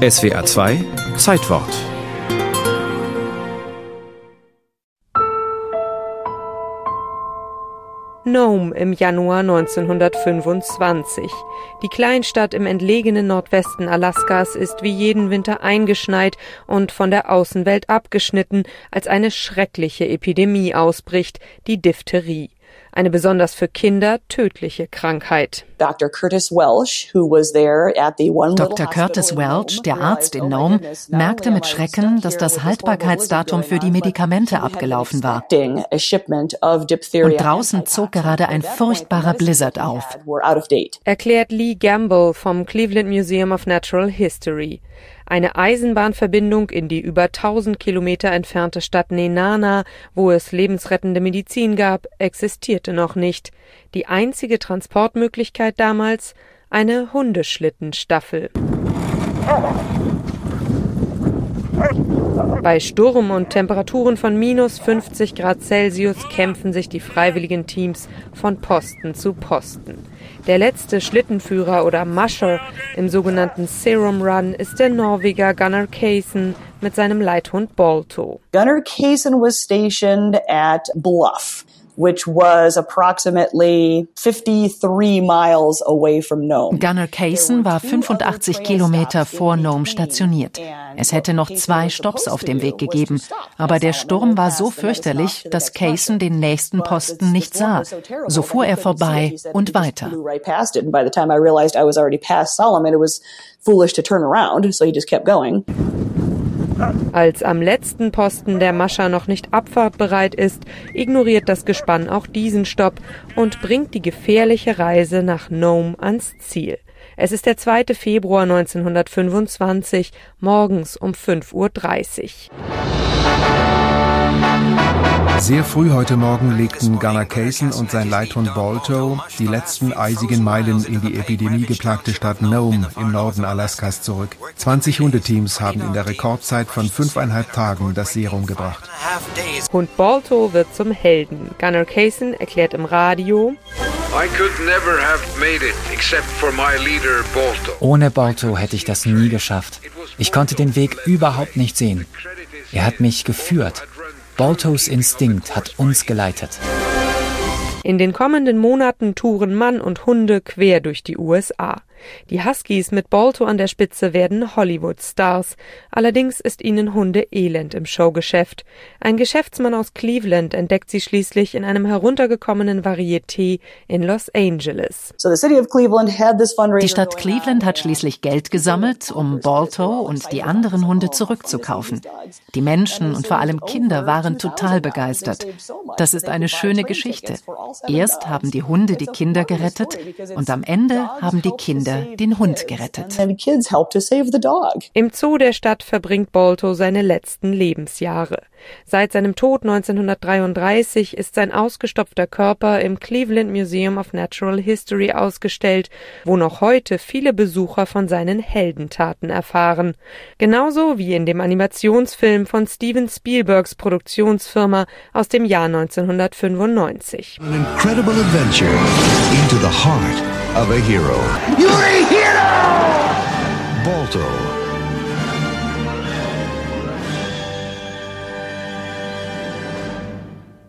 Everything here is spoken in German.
SWA 2 Zeitwort Nome im Januar 1925. Die Kleinstadt im entlegenen Nordwesten Alaskas ist wie jeden Winter eingeschneit und von der Außenwelt abgeschnitten, als eine schreckliche Epidemie ausbricht, die Diphtherie eine besonders für Kinder tödliche Krankheit. Dr. Curtis Welch, der Arzt in Nome, merkte mit Schrecken, dass das Haltbarkeitsdatum für die Medikamente abgelaufen war. Und draußen zog gerade ein furchtbarer Blizzard auf. Erklärt Lee Gamble vom Cleveland Museum of Natural History. Eine Eisenbahnverbindung in die über 1000 Kilometer entfernte Stadt Nenana, wo es lebensrettende Medizin gab, existierte noch nicht. Die einzige Transportmöglichkeit damals eine Hundeschlittenstaffel. Bei Sturm und Temperaturen von minus 50 Grad Celsius kämpfen sich die freiwilligen Teams von Posten zu Posten. Der letzte Schlittenführer oder Musher im sogenannten Serum Run ist der Norweger Gunnar Kaysen mit seinem Leithund Balto. Gunnar Kaysen was stationed at Bluff which was approximately 53 miles away from Nome. Gunnar Kaysen war 85 Kilometer vor Nome stationiert. Es hätte noch zwei Stops auf dem Weg gegeben, aber der Sturm war so fürchterlich, dass Kaysen den nächsten Posten nicht sah. So fuhr er vorbei und weiter. foolish to turn around, so he just kept going. Als am letzten Posten der Mascha noch nicht abfahrtbereit ist, ignoriert das Gespann auch diesen Stopp und bringt die gefährliche Reise nach Nome ans Ziel. Es ist der 2. Februar 1925, morgens um 5.30 Uhr. Sehr früh heute Morgen legten Gunnar Kaysen und sein Leithund Balto die letzten eisigen Meilen in die epidemiegeplagte Stadt Nome im Norden Alaskas zurück. 20 Hundeteams haben in der Rekordzeit von fünfeinhalb Tagen das Serum gebracht. Hund Balto wird zum Helden. Gunnar Kaysen erklärt im Radio, ohne Balto hätte ich das nie geschafft. Ich konnte den Weg überhaupt nicht sehen. Er hat mich geführt. Baltos Instinkt hat uns geleitet. In den kommenden Monaten touren Mann und Hunde quer durch die USA. Die Huskies mit Balto an der Spitze werden Hollywood-Stars. Allerdings ist ihnen Hunde elend im Showgeschäft. Ein Geschäftsmann aus Cleveland entdeckt sie schließlich in einem heruntergekommenen Varieté in Los Angeles. Die Stadt Cleveland hat schließlich Geld gesammelt, um Balto und die anderen Hunde zurückzukaufen. Die Menschen und vor allem Kinder waren total begeistert. Das ist eine schöne Geschichte. Erst haben die Hunde die Kinder gerettet und am Ende haben die Kinder Kinder den Hund gerettet. Im Zoo der Stadt verbringt Balto seine letzten Lebensjahre. Seit seinem Tod 1933 ist sein ausgestopfter Körper im Cleveland Museum of Natural History ausgestellt, wo noch heute viele Besucher von seinen Heldentaten erfahren. Genauso wie in dem Animationsfilm von Steven Spielbergs Produktionsfirma aus dem Jahr 1995. An incredible adventure into the heart of a hero. You're a hero! Balto